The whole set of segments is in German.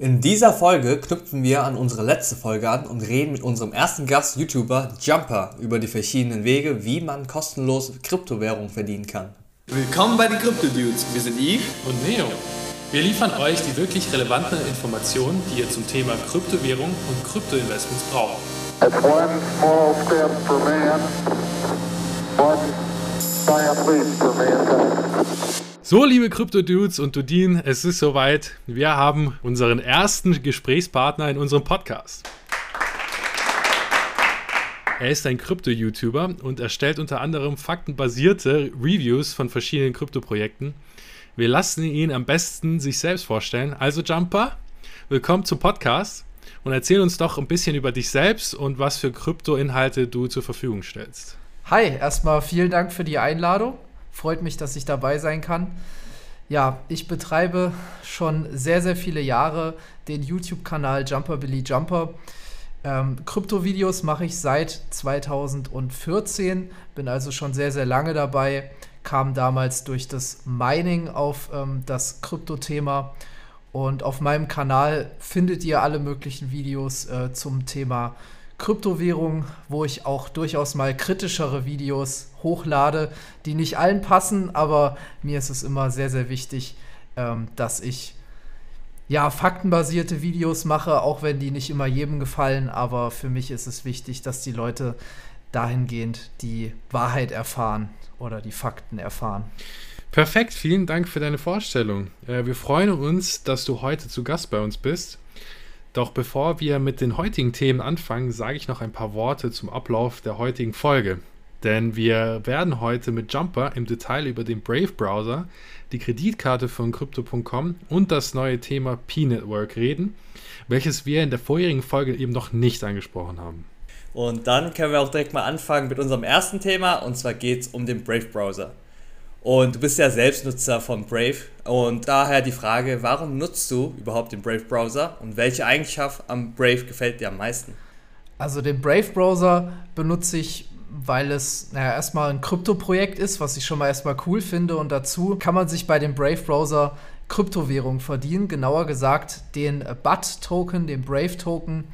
In dieser Folge knüpfen wir an unsere letzte Folge an und reden mit unserem ersten Gast, YouTuber Jumper, über die verschiedenen Wege, wie man kostenlos Kryptowährung verdienen kann. Willkommen bei den Crypto Dudes. Wir sind Yves und Neo. Wir liefern euch die wirklich relevanten Informationen, die ihr zum Thema Kryptowährung und Kryptoinvestments braucht. It's one small step for man, one giant leap for mankind. So, liebe Krypto-Dudes und Dudin, es ist soweit. Wir haben unseren ersten Gesprächspartner in unserem Podcast. Er ist ein Krypto-YouTuber und erstellt unter anderem faktenbasierte Reviews von verschiedenen Krypto-Projekten. Wir lassen ihn am besten sich selbst vorstellen. Also Jumper, willkommen zum Podcast und erzähl uns doch ein bisschen über dich selbst und was für Krypto-Inhalte du zur Verfügung stellst. Hi, erstmal vielen Dank für die Einladung. Freut mich, dass ich dabei sein kann. Ja, ich betreibe schon sehr, sehr viele Jahre den YouTube-Kanal Jumper Billy Jumper. Ähm, Krypto-Videos mache ich seit 2014, bin also schon sehr, sehr lange dabei, kam damals durch das Mining auf ähm, das Krypto-Thema. Und auf meinem Kanal findet ihr alle möglichen Videos äh, zum Thema Kryptowährung, wo ich auch durchaus mal kritischere Videos hochlade, die nicht allen passen, aber mir ist es immer sehr, sehr wichtig, ähm, dass ich ja faktenbasierte Videos mache, auch wenn die nicht immer jedem gefallen, aber für mich ist es wichtig, dass die Leute dahingehend die Wahrheit erfahren oder die Fakten erfahren. Perfekt, vielen Dank für deine Vorstellung. Äh, wir freuen uns, dass du heute zu Gast bei uns bist. Doch bevor wir mit den heutigen Themen anfangen, sage ich noch ein paar Worte zum Ablauf der heutigen Folge. Denn wir werden heute mit Jumper im Detail über den Brave Browser, die Kreditkarte von Crypto.com und das neue Thema P-Network reden, welches wir in der vorherigen Folge eben noch nicht angesprochen haben. Und dann können wir auch direkt mal anfangen mit unserem ersten Thema und zwar geht es um den Brave Browser. Und du bist ja Selbstnutzer von Brave. Und daher die Frage, warum nutzt du überhaupt den Brave Browser und welche Eigenschaft am Brave gefällt dir am meisten? Also den Brave Browser benutze ich, weil es naja, erstmal ein Krypto-Projekt ist, was ich schon mal erstmal cool finde. Und dazu kann man sich bei dem Brave Browser Kryptowährung verdienen, genauer gesagt den BUT-Token, den Brave-Token.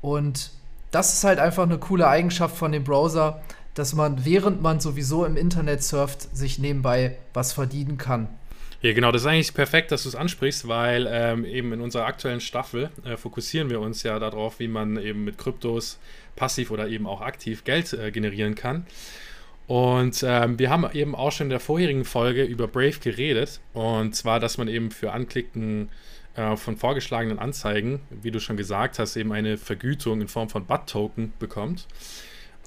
Und das ist halt einfach eine coole Eigenschaft von dem Browser, dass man, während man sowieso im Internet surft, sich nebenbei was verdienen kann. Ja, genau, das ist eigentlich perfekt, dass du es ansprichst, weil ähm, eben in unserer aktuellen Staffel äh, fokussieren wir uns ja darauf, wie man eben mit Kryptos passiv oder eben auch aktiv Geld äh, generieren kann. Und ähm, wir haben eben auch schon in der vorherigen Folge über Brave geredet. Und zwar, dass man eben für Anklicken äh, von vorgeschlagenen Anzeigen, wie du schon gesagt hast, eben eine Vergütung in Form von BUT-Token bekommt.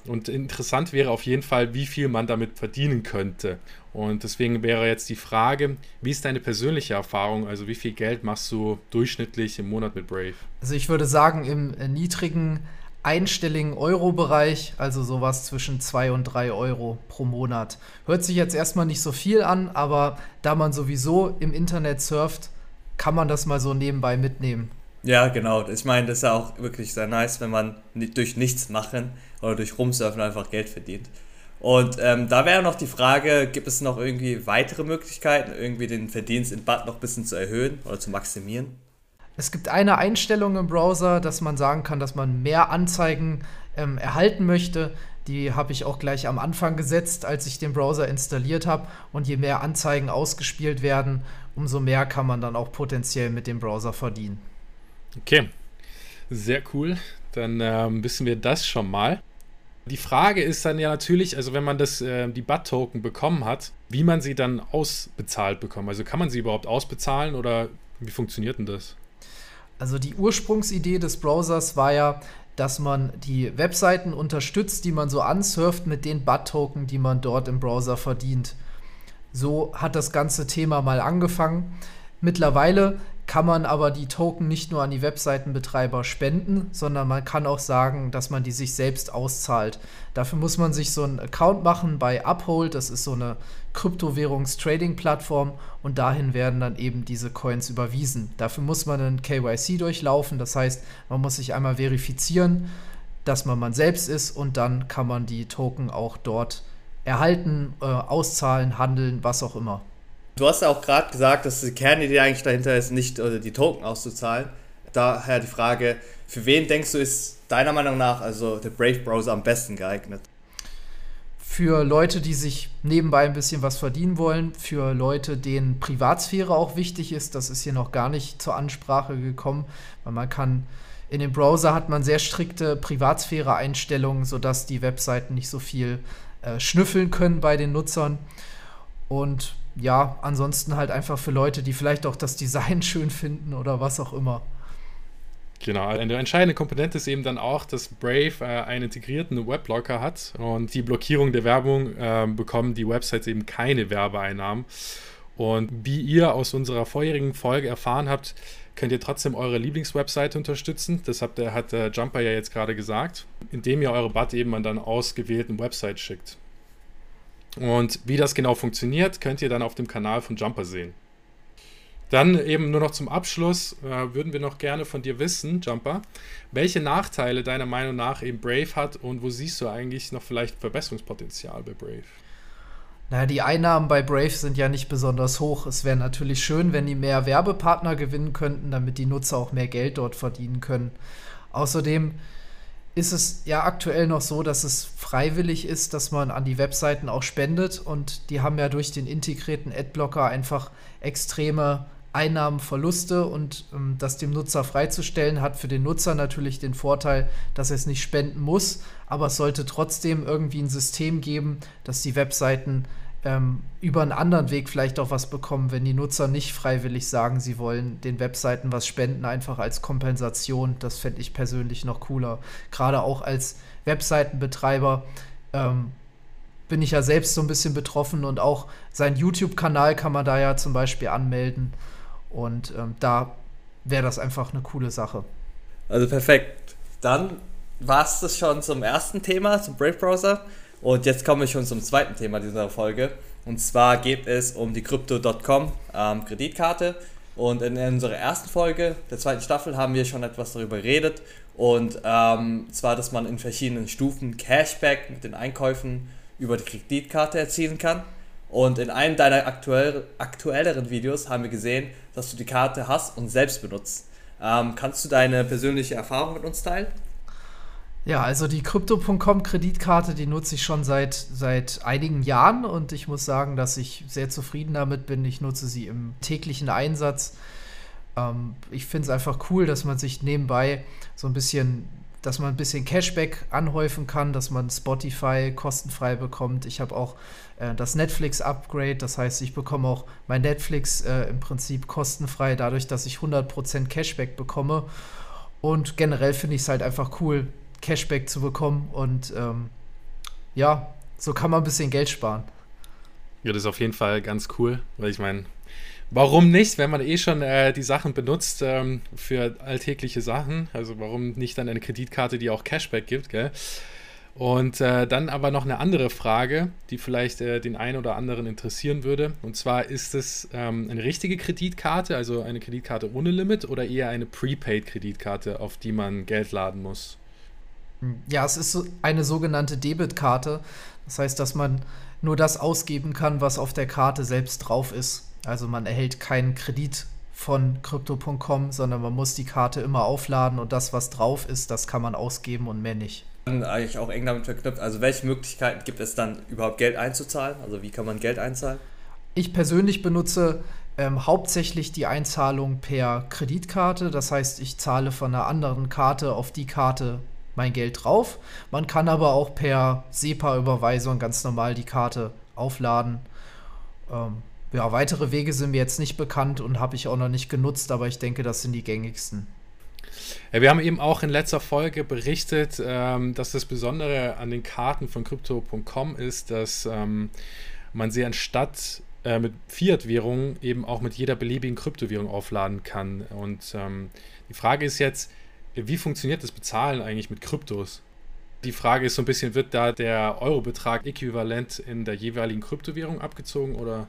Und interessant wäre auf jeden Fall, wie viel man damit verdienen könnte. Und deswegen wäre jetzt die Frage, wie ist deine persönliche Erfahrung? Also wie viel Geld machst du durchschnittlich im Monat mit Brave? Also ich würde sagen, im äh, niedrigen einstelligen Euro-Bereich, also sowas zwischen 2 und 3 Euro pro Monat. Hört sich jetzt erstmal nicht so viel an, aber da man sowieso im Internet surft, kann man das mal so nebenbei mitnehmen. Ja, genau. Ich meine, das ist ja auch wirklich sehr nice, wenn man durch nichts machen oder durch Rumsurfen einfach Geld verdient. Und ähm, da wäre noch die Frage, gibt es noch irgendwie weitere Möglichkeiten, irgendwie den Verdienst in BAT noch ein bisschen zu erhöhen oder zu maximieren? Es gibt eine Einstellung im Browser, dass man sagen kann, dass man mehr Anzeigen ähm, erhalten möchte. Die habe ich auch gleich am Anfang gesetzt, als ich den Browser installiert habe. Und je mehr Anzeigen ausgespielt werden, umso mehr kann man dann auch potenziell mit dem Browser verdienen. Okay, sehr cool. Dann ähm, wissen wir das schon mal. Die Frage ist dann ja natürlich, also wenn man das, äh, die BUT-Token bekommen hat, wie man sie dann ausbezahlt bekommt. Also kann man sie überhaupt ausbezahlen oder wie funktioniert denn das? Also die Ursprungsidee des Browsers war ja, dass man die Webseiten unterstützt, die man so ansurft mit den BUT-Token, die man dort im Browser verdient. So hat das ganze Thema mal angefangen. Mittlerweile kann man aber die Token nicht nur an die Webseitenbetreiber spenden, sondern man kann auch sagen, dass man die sich selbst auszahlt. Dafür muss man sich so einen Account machen bei Uphold, das ist so eine Kryptowährungs-Trading-Plattform und dahin werden dann eben diese Coins überwiesen. Dafür muss man einen KYC durchlaufen, das heißt, man muss sich einmal verifizieren, dass man man selbst ist und dann kann man die Token auch dort erhalten, äh, auszahlen, handeln, was auch immer. Du hast ja auch gerade gesagt, dass die Kernidee eigentlich dahinter ist, nicht äh, die Token auszuzahlen. Daher die Frage, für wen denkst du, ist deiner Meinung nach also der Brave Browser am besten geeignet? Für Leute, die sich nebenbei ein bisschen was verdienen wollen, für Leute, denen Privatsphäre auch wichtig ist, das ist hier noch gar nicht zur Ansprache gekommen, weil man kann in dem Browser hat man sehr strikte Privatsphäre-Einstellungen, sodass die Webseiten nicht so viel äh, schnüffeln können bei den Nutzern. Und ja, ansonsten halt einfach für Leute, die vielleicht auch das Design schön finden oder was auch immer. Genau, eine entscheidende Komponente ist eben dann auch, dass Brave äh, einen integrierten Webblocker hat und die Blockierung der Werbung äh, bekommen die Websites eben keine Werbeeinnahmen. Und wie ihr aus unserer vorherigen Folge erfahren habt, könnt ihr trotzdem eure Lieblingswebseite unterstützen. Das habt, hat der Jumper ja jetzt gerade gesagt, indem ihr eure Bot eben an dann ausgewählten Website schickt. Und wie das genau funktioniert, könnt ihr dann auf dem Kanal von Jumper sehen. Dann eben nur noch zum Abschluss äh, würden wir noch gerne von dir wissen, Jumper, welche Nachteile deiner Meinung nach eben Brave hat und wo siehst du eigentlich noch vielleicht Verbesserungspotenzial bei Brave? Naja, die Einnahmen bei Brave sind ja nicht besonders hoch. Es wäre natürlich schön, wenn die mehr Werbepartner gewinnen könnten, damit die Nutzer auch mehr Geld dort verdienen können. Außerdem ist es ja aktuell noch so, dass es freiwillig ist, dass man an die Webseiten auch spendet. Und die haben ja durch den integrierten Adblocker einfach extreme Einnahmenverluste. Und ähm, das dem Nutzer freizustellen, hat für den Nutzer natürlich den Vorteil, dass er es nicht spenden muss, aber es sollte trotzdem irgendwie ein System geben, dass die Webseiten ähm, über einen anderen Weg vielleicht auch was bekommen, wenn die Nutzer nicht freiwillig sagen, sie wollen den Webseiten was spenden, einfach als Kompensation. Das fände ich persönlich noch cooler. Gerade auch als Webseitenbetreiber ähm, bin ich ja selbst so ein bisschen betroffen und auch seinen YouTube-Kanal kann man da ja zum Beispiel anmelden. Und ähm, da wäre das einfach eine coole Sache. Also perfekt. Dann war es das schon zum ersten Thema, zum Brave Browser. Und jetzt komme ich schon zum zweiten Thema dieser Folge. Und zwar geht es um die Crypto.com ähm, Kreditkarte. Und in unserer ersten Folge der zweiten Staffel haben wir schon etwas darüber geredet. Und ähm, zwar, dass man in verschiedenen Stufen Cashback mit den Einkäufen über die Kreditkarte erzielen kann. Und in einem deiner aktuell, aktuelleren Videos haben wir gesehen, dass du die Karte hast und selbst benutzt. Ähm, kannst du deine persönliche Erfahrung mit uns teilen? Ja, also die Crypto.com Kreditkarte, die nutze ich schon seit, seit einigen Jahren und ich muss sagen, dass ich sehr zufrieden damit bin. Ich nutze sie im täglichen Einsatz. Ähm, ich finde es einfach cool, dass man sich nebenbei so ein bisschen dass man ein bisschen Cashback anhäufen kann, dass man Spotify kostenfrei bekommt. Ich habe auch äh, das Netflix-Upgrade, das heißt, ich bekomme auch mein Netflix äh, im Prinzip kostenfrei, dadurch, dass ich 100% Cashback bekomme. Und generell finde ich es halt einfach cool, Cashback zu bekommen. Und ähm, ja, so kann man ein bisschen Geld sparen. Ja, das ist auf jeden Fall ganz cool, weil ich meine, Warum nicht, wenn man eh schon äh, die Sachen benutzt ähm, für alltägliche Sachen? Also warum nicht dann eine Kreditkarte, die auch Cashback gibt, gell? Und äh, dann aber noch eine andere Frage, die vielleicht äh, den einen oder anderen interessieren würde. Und zwar ist es ähm, eine richtige Kreditkarte, also eine Kreditkarte ohne Limit oder eher eine Prepaid-Kreditkarte, auf die man Geld laden muss? Ja, es ist eine sogenannte Debitkarte. Das heißt, dass man nur das ausgeben kann, was auf der Karte selbst drauf ist. Also man erhält keinen Kredit von Crypto.com, sondern man muss die Karte immer aufladen und das, was drauf ist, das kann man ausgeben und mehr nicht. Eigentlich auch eng damit verknüpft. Also welche Möglichkeiten gibt es dann überhaupt Geld einzuzahlen? Also wie kann man Geld einzahlen? Ich persönlich benutze ähm, hauptsächlich die Einzahlung per Kreditkarte. Das heißt, ich zahle von einer anderen Karte auf die Karte mein Geld drauf. Man kann aber auch per SEPA-Überweisung ganz normal die Karte aufladen. Ähm, ja, weitere Wege sind mir jetzt nicht bekannt und habe ich auch noch nicht genutzt, aber ich denke, das sind die gängigsten. Ja, wir haben eben auch in letzter Folge berichtet, ähm, dass das Besondere an den Karten von Crypto.com ist, dass ähm, man sie anstatt äh, mit Fiat-Währungen eben auch mit jeder beliebigen Kryptowährung aufladen kann. Und ähm, die Frage ist jetzt, wie funktioniert das Bezahlen eigentlich mit Kryptos? Die Frage ist so ein bisschen, wird da der Eurobetrag äquivalent in der jeweiligen Kryptowährung abgezogen oder?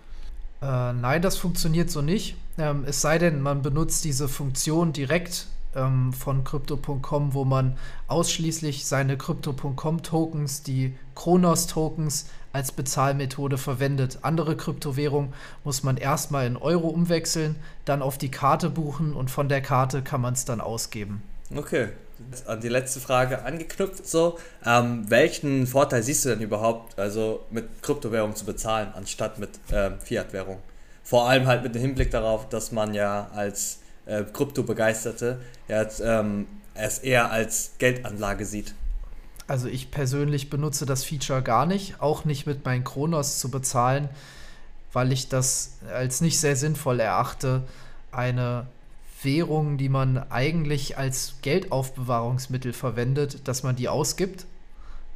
Äh, nein, das funktioniert so nicht. Ähm, es sei denn, man benutzt diese Funktion direkt ähm, von Crypto.com, wo man ausschließlich seine Crypto.com-Tokens, die Kronos-Tokens, als Bezahlmethode verwendet. Andere Kryptowährungen muss man erstmal in Euro umwechseln, dann auf die Karte buchen und von der Karte kann man es dann ausgeben. Okay, an die letzte Frage angeknüpft so. Ähm, welchen Vorteil siehst du denn überhaupt, also mit Kryptowährung zu bezahlen, anstatt mit ähm, Fiat-Währung? Vor allem halt mit dem Hinblick darauf, dass man ja als äh, Krypto-Begeisterte ja, ähm, es eher als Geldanlage sieht. Also ich persönlich benutze das Feature gar nicht, auch nicht mit meinen Kronos zu bezahlen, weil ich das als nicht sehr sinnvoll erachte, eine Währung, die man eigentlich als Geldaufbewahrungsmittel verwendet, dass man die ausgibt.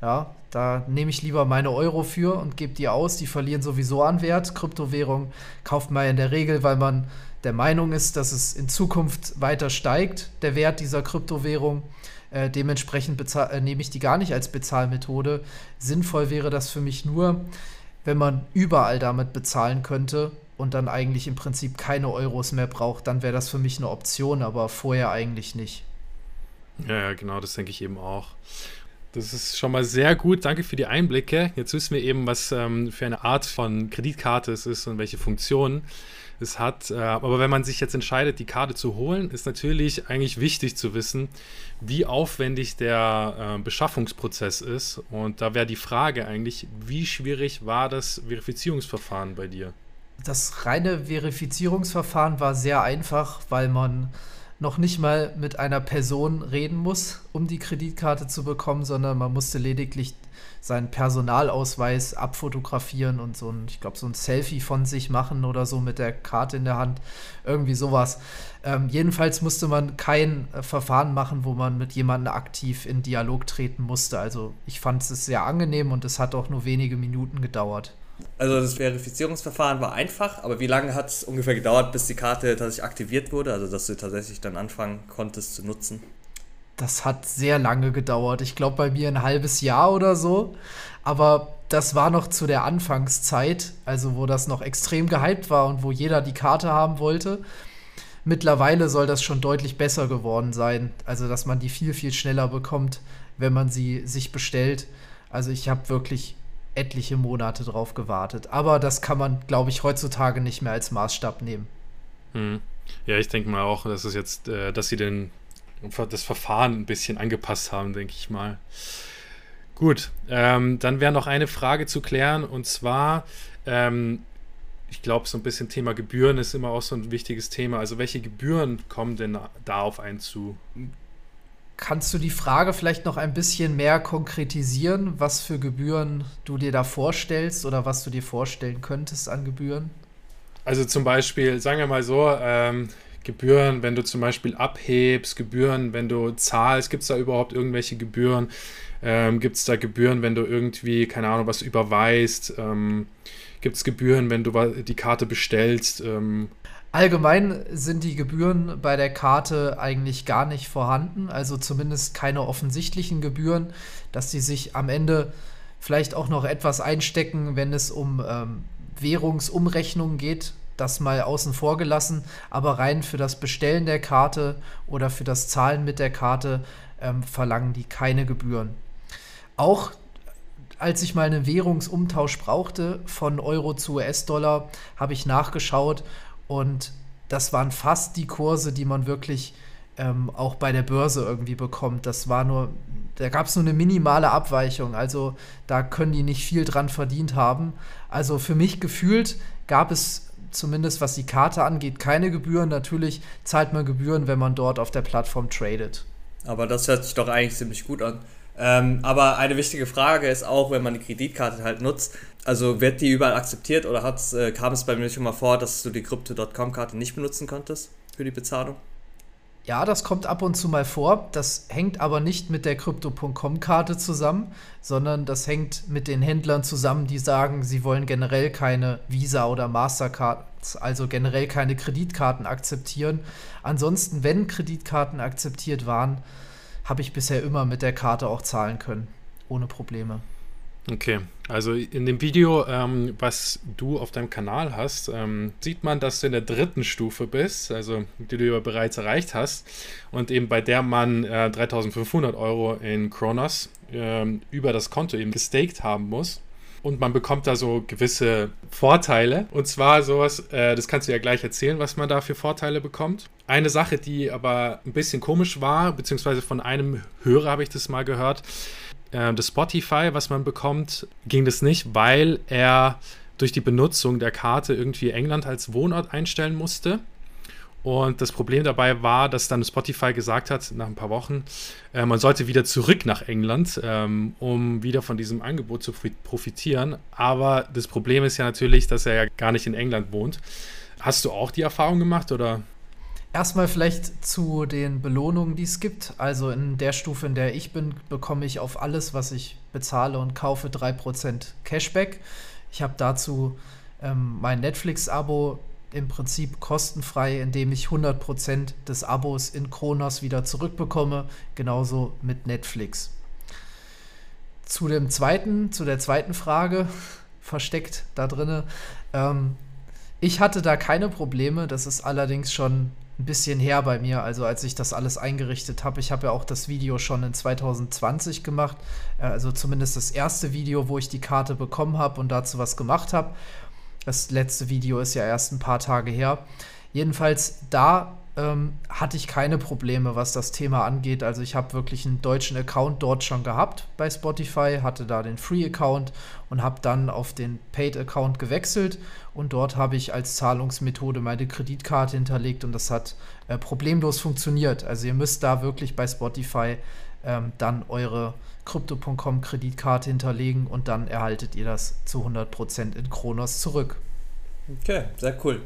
Ja, da nehme ich lieber meine Euro für und gebe die aus. Die verlieren sowieso an Wert. Kryptowährung kauft man in der Regel, weil man der Meinung ist, dass es in Zukunft weiter steigt, der Wert dieser Kryptowährung. Äh, dementsprechend äh, nehme ich die gar nicht als Bezahlmethode. Sinnvoll wäre das für mich nur, wenn man überall damit bezahlen könnte und dann eigentlich im Prinzip keine Euros mehr braucht, dann wäre das für mich eine Option, aber vorher eigentlich nicht. Ja, ja, genau, das denke ich eben auch. Das ist schon mal sehr gut. Danke für die Einblicke. Jetzt wissen wir eben, was ähm, für eine Art von Kreditkarte es ist und welche Funktionen es hat. Äh, aber wenn man sich jetzt entscheidet, die Karte zu holen, ist natürlich eigentlich wichtig zu wissen, wie aufwendig der äh, Beschaffungsprozess ist. Und da wäre die Frage eigentlich, wie schwierig war das Verifizierungsverfahren bei dir? Das reine Verifizierungsverfahren war sehr einfach, weil man noch nicht mal mit einer Person reden muss, um die Kreditkarte zu bekommen, sondern man musste lediglich seinen Personalausweis abfotografieren und so ein, ich glaube, so ein Selfie von sich machen oder so mit der Karte in der Hand. Irgendwie sowas. Ähm, jedenfalls musste man kein äh, Verfahren machen, wo man mit jemandem aktiv in Dialog treten musste. Also ich fand es sehr angenehm und es hat auch nur wenige Minuten gedauert. Also das Verifizierungsverfahren war einfach, aber wie lange hat es ungefähr gedauert, bis die Karte tatsächlich aktiviert wurde, also dass du tatsächlich dann anfangen konntest zu nutzen? das hat sehr lange gedauert. Ich glaube bei mir ein halbes Jahr oder so. Aber das war noch zu der Anfangszeit, also wo das noch extrem gehypt war und wo jeder die Karte haben wollte. Mittlerweile soll das schon deutlich besser geworden sein. Also, dass man die viel, viel schneller bekommt, wenn man sie sich bestellt. Also, ich habe wirklich etliche Monate drauf gewartet. Aber das kann man, glaube ich, heutzutage nicht mehr als Maßstab nehmen. Hm. Ja, ich denke mal auch, dass es jetzt, äh, dass sie den das Verfahren ein bisschen angepasst haben, denke ich mal. Gut, ähm, dann wäre noch eine Frage zu klären und zwar, ähm, ich glaube, so ein bisschen Thema Gebühren ist immer auch so ein wichtiges Thema. Also, welche Gebühren kommen denn da auf einen zu? Kannst du die Frage vielleicht noch ein bisschen mehr konkretisieren, was für Gebühren du dir da vorstellst oder was du dir vorstellen könntest an Gebühren? Also zum Beispiel, sagen wir mal so, ähm, Gebühren, wenn du zum Beispiel abhebst, Gebühren, wenn du zahlst, gibt es da überhaupt irgendwelche Gebühren? Ähm, gibt es da Gebühren, wenn du irgendwie, keine Ahnung, was überweist? Ähm, gibt es Gebühren, wenn du die Karte bestellst? Ähm, Allgemein sind die Gebühren bei der Karte eigentlich gar nicht vorhanden, also zumindest keine offensichtlichen Gebühren, dass sie sich am Ende vielleicht auch noch etwas einstecken, wenn es um ähm, Währungsumrechnungen geht, das mal außen vor gelassen, aber rein für das Bestellen der Karte oder für das Zahlen mit der Karte ähm, verlangen die keine Gebühren. Auch als ich mal einen Währungsumtausch brauchte von Euro zu US-Dollar, habe ich nachgeschaut und das waren fast die Kurse, die man wirklich ähm, auch bei der Börse irgendwie bekommt. Das war nur, da gab es nur eine minimale Abweichung. Also da können die nicht viel dran verdient haben. Also für mich gefühlt gab es zumindest was die Karte angeht, keine Gebühren. Natürlich zahlt man Gebühren, wenn man dort auf der Plattform tradet. Aber das hört sich doch eigentlich ziemlich gut an. Ähm, aber eine wichtige Frage ist auch, wenn man die Kreditkarte halt nutzt, also wird die überall akzeptiert oder äh, kam es bei mir schon mal vor, dass du die Crypto.com-Karte nicht benutzen konntest für die Bezahlung? Ja, das kommt ab und zu mal vor. Das hängt aber nicht mit der Crypto.com-Karte zusammen, sondern das hängt mit den Händlern zusammen, die sagen, sie wollen generell keine Visa oder Mastercards, also generell keine Kreditkarten akzeptieren. Ansonsten, wenn Kreditkarten akzeptiert waren, habe ich bisher immer mit der Karte auch zahlen können, ohne Probleme. Okay, also in dem Video, ähm, was du auf deinem Kanal hast, ähm, sieht man, dass du in der dritten Stufe bist, also die du ja bereits erreicht hast und eben bei der man äh, 3500 Euro in Kronos ähm, über das Konto eben gestaked haben muss. Und man bekommt da so gewisse Vorteile. Und zwar sowas, äh, das kannst du ja gleich erzählen, was man da für Vorteile bekommt. Eine Sache, die aber ein bisschen komisch war, beziehungsweise von einem Hörer habe ich das mal gehört, äh, das Spotify, was man bekommt, ging das nicht, weil er durch die Benutzung der Karte irgendwie England als Wohnort einstellen musste. Und das Problem dabei war, dass dann Spotify gesagt hat, nach ein paar Wochen, äh, man sollte wieder zurück nach England, ähm, um wieder von diesem Angebot zu profitieren. Aber das Problem ist ja natürlich, dass er ja gar nicht in England wohnt. Hast du auch die Erfahrung gemacht oder? Erstmal vielleicht zu den Belohnungen, die es gibt. Also in der Stufe, in der ich bin, bekomme ich auf alles, was ich bezahle und kaufe, 3% Cashback. Ich habe dazu ähm, mein Netflix-Abo im Prinzip kostenfrei, indem ich 100% des Abos in Kronos wieder zurückbekomme. Genauso mit Netflix. Zu dem zweiten, zu der zweiten Frage, versteckt da drinne. Ähm, ich hatte da keine Probleme. Das ist allerdings schon ein bisschen her bei mir, also als ich das alles eingerichtet habe. Ich habe ja auch das Video schon in 2020 gemacht, äh, also zumindest das erste Video, wo ich die Karte bekommen habe und dazu was gemacht habe. Das letzte Video ist ja erst ein paar Tage her. Jedenfalls da ähm, hatte ich keine Probleme, was das Thema angeht. Also ich habe wirklich einen deutschen Account dort schon gehabt bei Spotify, hatte da den Free-Account und habe dann auf den Paid-Account gewechselt und dort habe ich als Zahlungsmethode meine Kreditkarte hinterlegt und das hat äh, problemlos funktioniert. Also ihr müsst da wirklich bei Spotify ähm, dann eure Crypto.com Kreditkarte hinterlegen und dann erhaltet ihr das zu 100% in Kronos zurück. Okay, sehr cool.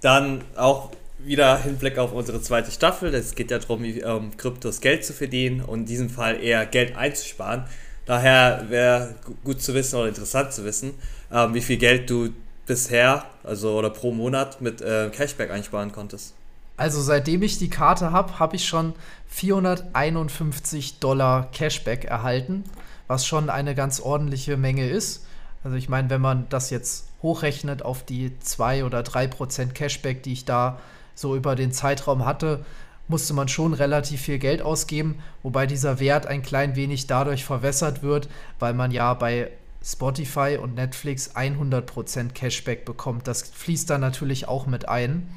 Dann auch wieder Hinblick auf unsere zweite Staffel. Es geht ja darum, ähm, Kryptos Geld zu verdienen und in diesem Fall eher Geld einzusparen. Daher wäre gut zu wissen oder interessant zu wissen, ähm, wie viel Geld du bisher, also oder pro Monat mit äh, Cashback einsparen konntest. Also seitdem ich die Karte habe, habe ich schon 451 Dollar Cashback erhalten, was schon eine ganz ordentliche Menge ist. Also ich meine, wenn man das jetzt hochrechnet auf die 2 oder 3 Prozent Cashback, die ich da so über den Zeitraum hatte, musste man schon relativ viel Geld ausgeben, wobei dieser Wert ein klein wenig dadurch verwässert wird, weil man ja bei Spotify und Netflix 100% Cashback bekommt. Das fließt da natürlich auch mit ein.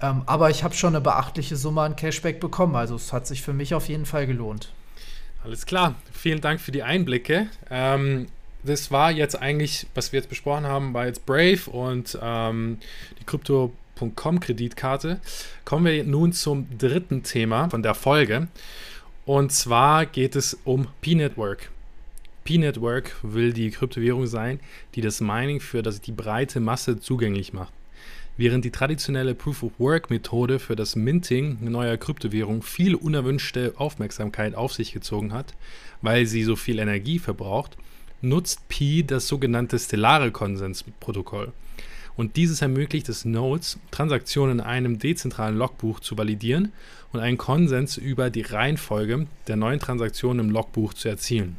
Ähm, aber ich habe schon eine beachtliche Summe an Cashback bekommen, also es hat sich für mich auf jeden Fall gelohnt. Alles klar, vielen Dank für die Einblicke. Ähm, das war jetzt eigentlich, was wir jetzt besprochen haben, war jetzt Brave und ähm, die Krypto Kreditkarte. Kommen wir nun zum dritten Thema von der Folge. Und zwar geht es um P-Network. P-Network will die Kryptowährung sein, die das Mining für das, die breite Masse zugänglich macht. Während die traditionelle Proof-of-Work-Methode für das Minting neuer Kryptowährungen viel unerwünschte Aufmerksamkeit auf sich gezogen hat, weil sie so viel Energie verbraucht, nutzt Pi das sogenannte stellare Konsensprotokoll. Und dieses ermöglicht es Nodes, Transaktionen in einem dezentralen Logbuch zu validieren und einen Konsens über die Reihenfolge der neuen Transaktionen im Logbuch zu erzielen.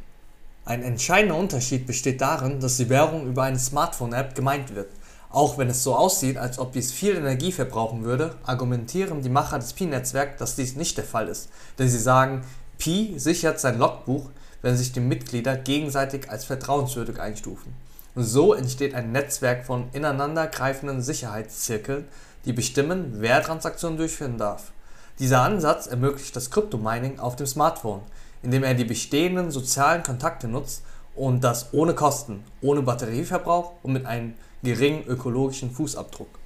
Ein entscheidender Unterschied besteht darin, dass die Währung über eine Smartphone-App gemeint wird. Auch wenn es so aussieht, als ob dies viel Energie verbrauchen würde, argumentieren die Macher des Pi-Netzwerks, dass dies nicht der Fall ist. Denn sie sagen, Pi sichert sein Logbuch, wenn sich die Mitglieder gegenseitig als vertrauenswürdig einstufen. So entsteht ein Netzwerk von ineinandergreifenden Sicherheitszirkeln, die bestimmen, wer Transaktionen durchführen darf. Dieser Ansatz ermöglicht das Kryptomining auf dem Smartphone, indem er die bestehenden sozialen Kontakte nutzt und das ohne Kosten, ohne Batterieverbrauch und mit einem geringen ökologischen Fußabdruck.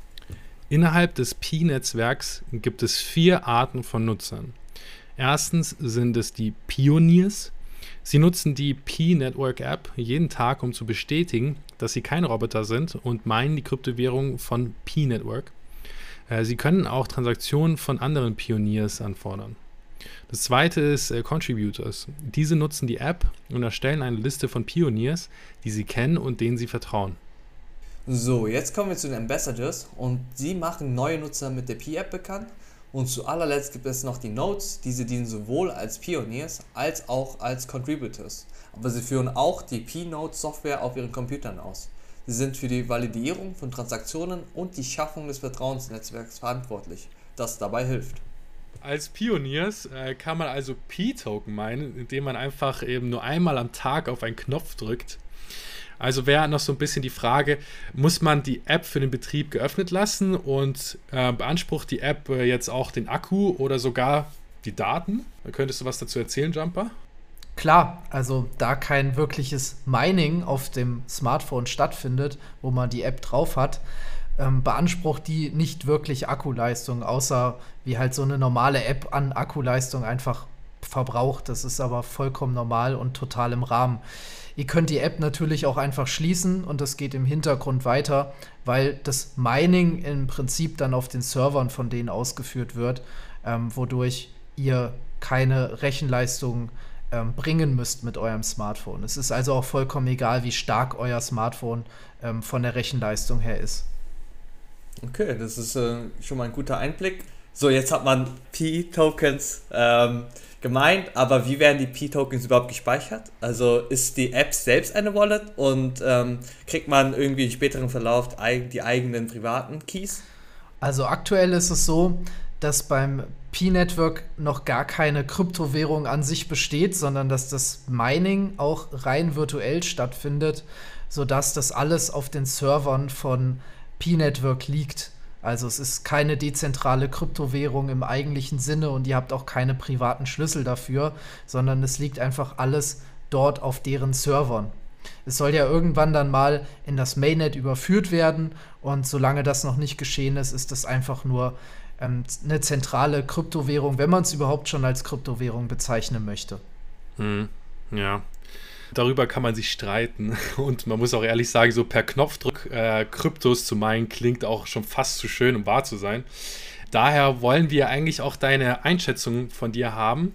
Innerhalb des Pi-Netzwerks gibt es vier Arten von Nutzern. Erstens sind es die Pioneers, Sie nutzen die P-Network-App jeden Tag, um zu bestätigen, dass sie kein Roboter sind und meinen die Kryptowährung von P-Network. Äh, sie können auch Transaktionen von anderen Pioniers anfordern. Das zweite ist äh, Contributors. Diese nutzen die App und erstellen eine Liste von Pioniers, die sie kennen und denen sie vertrauen. So, jetzt kommen wir zu den Ambassadors und sie machen neue Nutzer mit der P-App bekannt Und zu allerletzt gibt es noch die Nodes, diese dienen sowohl als Pioneers als auch als Contributors. Aber sie führen auch die P-Node-Software auf ihren Computern aus. Sie sind für die Validierung von Transaktionen und die Schaffung des Vertrauensnetzwerks verantwortlich, das dabei hilft. Als Pioneers äh, kann man also P-Token meinen, indem man einfach eben nur einmal am Tag auf einen Knopf drückt. Also wäre noch so ein bisschen die Frage, muss man die App für den Betrieb geöffnet lassen und äh, beansprucht die App äh, jetzt auch den Akku oder sogar die Daten? Könntest du was dazu erzählen, Jumper? Klar, also da kein wirkliches Mining auf dem Smartphone stattfindet, wo man die App drauf hat, ähm, beansprucht die nicht wirklich Akkuleistung, außer wie halt so eine normale App an Akkuleistung einfach verbraucht. Das ist aber vollkommen normal und total im Rahmen. Ihr könnt die App natürlich auch einfach schließen und das geht im Hintergrund weiter, weil das Mining im Prinzip dann auf den Servern von denen ausgeführt wird, ähm, wodurch ihr keine Rechenleistung ähm, bringen müsst mit eurem Smartphone. Es ist also auch vollkommen egal, wie stark euer Smartphone ähm, von der Rechenleistung her ist. Okay, das ist äh, schon mal ein guter Einblick. So, jetzt hat man P-Tokens ähm, gemeint, aber wie werden die P-Tokens überhaupt gespeichert? Also ist die App selbst eine Wallet und ähm, kriegt man irgendwie im späteren Verlauf die eigenen privaten Keys? Also aktuell ist es so, dass beim P-Network noch gar keine Kryptowährung an sich besteht, sondern dass das Mining auch rein virtuell stattfindet, sodass das alles auf den Servern von P-Network liegt. Also es ist keine dezentrale Kryptowährung im eigentlichen Sinne und ihr habt auch keine privaten Schlüssel dafür, sondern es liegt einfach alles dort auf deren Servern. Es soll ja irgendwann dann mal in das Mainnet überführt werden und solange das noch nicht geschehen ist, ist das einfach nur ähm, eine zentrale Kryptowährung, wenn man es überhaupt schon als Kryptowährung bezeichnen möchte. Hm, ja, darüber kann man sich streiten. Und man muss auch ehrlich sagen, so per Knopfdruck äh, Kryptos zu meinen, klingt auch schon fast zu schön, um wahr zu sein. Daher wollen wir eigentlich auch deine Einschätzung von dir haben.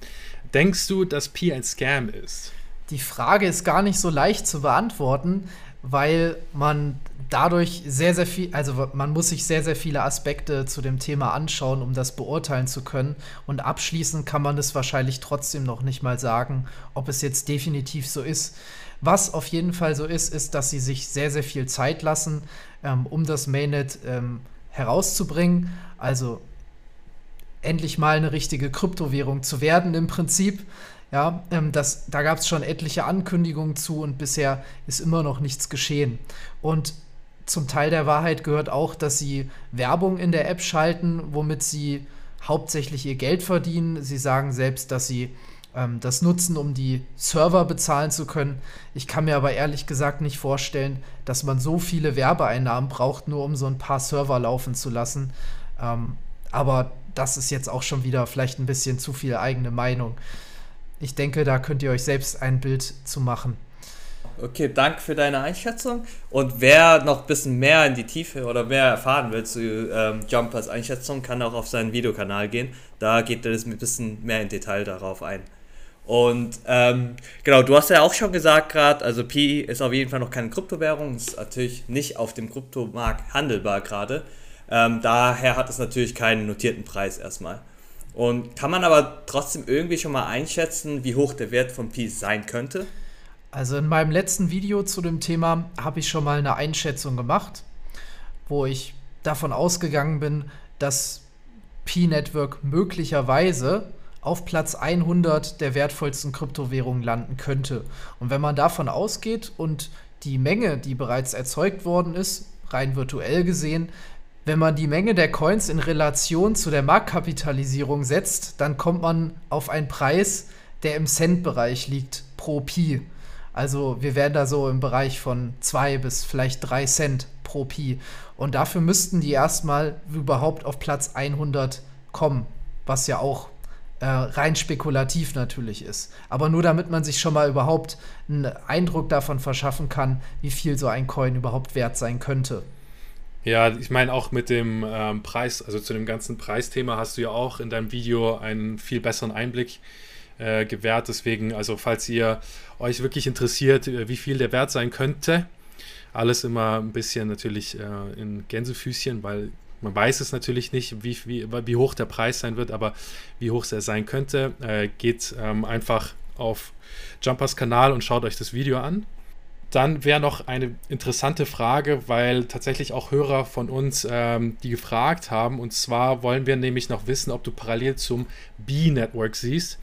Denkst du, dass Pi ein Scam ist? Die Frage ist gar nicht so leicht zu beantworten, weil man dadurch sehr, sehr viel, also man muss sich sehr, sehr viele Aspekte zu dem Thema anschauen, um das beurteilen zu können. Und abschließend kann man es wahrscheinlich trotzdem noch nicht mal sagen, ob es jetzt definitiv so ist. Was auf jeden Fall so ist, ist, dass sie sich sehr, sehr viel Zeit lassen, ähm, um das Mainnet ähm, herauszubringen. Also endlich mal eine richtige Kryptowährung zu werden im Prinzip. Ja, ähm, das, da gab es schon etliche Ankündigungen zu und bisher ist immer noch nichts geschehen. Und zum Teil der Wahrheit gehört auch, dass sie Werbung in der App schalten, womit sie hauptsächlich ihr Geld verdienen. Sie sagen selbst, dass sie ähm, das nutzen, um die Server bezahlen zu können. Ich kann mir aber ehrlich gesagt nicht vorstellen, dass man so viele Werbeeinnahmen braucht, nur um so ein paar Server laufen zu lassen. Ähm, aber das ist jetzt auch schon wieder vielleicht ein bisschen zu viel eigene Meinung. Ich denke, da könnt ihr euch selbst ein Bild zu machen. Okay, danke für deine Einschätzung. Und wer noch ein bisschen mehr in die Tiefe oder mehr erfahren will zu ähm, Jumpers Einschätzung, kann auch auf seinen Videokanal gehen. Da geht er ein bisschen mehr in Detail darauf ein. Und ähm, genau, du hast ja auch schon gesagt gerade, also Pi ist auf jeden Fall noch keine Kryptowährung, ist natürlich nicht auf dem Kryptomarkt handelbar gerade. Ähm, daher hat es natürlich keinen notierten Preis erstmal. Und kann man aber trotzdem irgendwie schon mal einschätzen, wie hoch der Wert von Pi sein könnte? Also in meinem letzten Video zu dem Thema habe ich schon mal eine Einschätzung gemacht, wo ich davon ausgegangen bin, dass P-Network möglicherweise auf Platz 100 der wertvollsten Kryptowährungen landen könnte. Und wenn man davon ausgeht und die Menge, die bereits erzeugt worden ist, rein virtuell gesehen, wenn man die Menge der Coins in Relation zu der Marktkapitalisierung setzt, dann kommt man auf einen Preis, der im Cent-Bereich liegt pro Pi. Also wir wären da so im Bereich von 2 bis vielleicht 3 Cent pro Pi. Und dafür müssten die erstmal überhaupt auf Platz 100 kommen, was ja auch äh, rein spekulativ natürlich ist. Aber nur damit man sich schon mal überhaupt einen Eindruck davon verschaffen kann, wie viel so ein Coin überhaupt wert sein könnte. Ja, ich meine auch mit dem ähm, Preis, also zu dem ganzen Preisthema hast du ja auch in deinem Video einen viel besseren Einblick äh, gewährt. Deswegen, also falls ihr euch wirklich interessiert, äh, wie viel der Wert sein könnte, alles immer ein bisschen natürlich äh, in Gänsefüßchen, weil man weiß es natürlich nicht, wie, wie, wie hoch der Preis sein wird, aber wie hoch er sein könnte, äh, geht ähm, einfach auf Jumpers Kanal und schaut euch das Video an. Dann wäre noch eine interessante Frage, weil tatsächlich auch Hörer von uns ähm, die gefragt haben. Und zwar wollen wir nämlich noch wissen, ob du parallel zum B-Network siehst.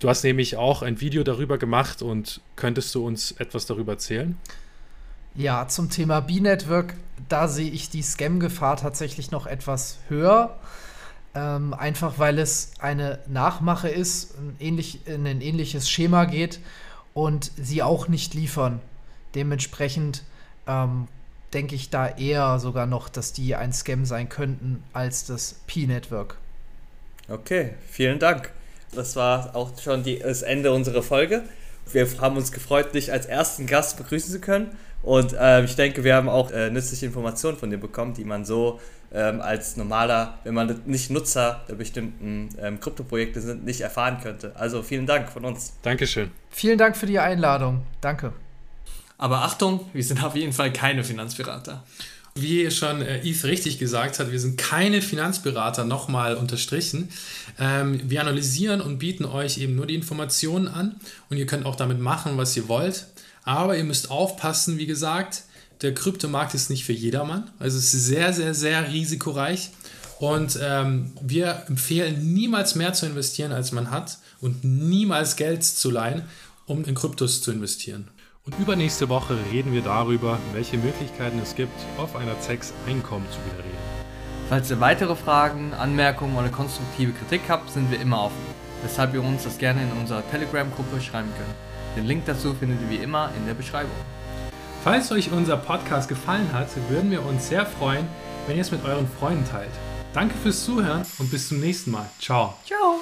Du hast nämlich auch ein Video darüber gemacht und könntest du uns etwas darüber erzählen? Ja, zum Thema B-Network, da sehe ich die Scam-Gefahr tatsächlich noch etwas höher. Ähm, einfach weil es eine Nachmache ist, ein ähnlich, in ein ähnliches Schema geht und sie auch nicht liefern. Dementsprechend ähm, denke ich da eher sogar noch, dass die ein Scam sein könnten als das P-Network. Okay, vielen Dank. Das war auch schon die, das Ende unserer Folge. Wir haben uns gefreut, dich als ersten Gast begrüßen zu können. Und äh, ich denke, wir haben auch äh, nützliche Informationen von dir bekommen, die man so ähm, als normaler, wenn man nicht Nutzer der bestimmten ähm, Kryptoprojekte sind, nicht erfahren könnte. Also vielen Dank von uns. Dankeschön. Vielen Dank für die Einladung. Danke. Aber Achtung, wir sind auf jeden Fall keine Finanzberater. Wie schon äh, Yves richtig gesagt hat, wir sind keine Finanzberater, nochmal unterstrichen. Ähm, wir analysieren und bieten euch eben nur die Informationen an und ihr könnt auch damit machen, was ihr wollt. Aber ihr müsst aufpassen, wie gesagt, der Kryptomarkt ist nicht für jedermann. Also es ist sehr, sehr, sehr risikoreich. Und ähm, wir empfehlen niemals mehr zu investieren, als man hat und niemals Geld zu leihen, um in Kryptos zu investieren. Und übernächste Woche reden wir darüber, welche Möglichkeiten es gibt, auf einer ZEX Einkommen zu generieren. Falls ihr weitere Fragen, Anmerkungen oder konstruktive Kritik habt, sind wir immer offen. Weshalb ihr uns das gerne in unserer Telegram-Gruppe schreiben könnt. Den Link dazu findet ihr wie immer in der Beschreibung. Falls euch unser Podcast gefallen hat, würden wir uns sehr freuen, wenn ihr es mit euren Freunden teilt. Danke fürs Zuhören und bis zum nächsten Mal. Ciao. Ciao.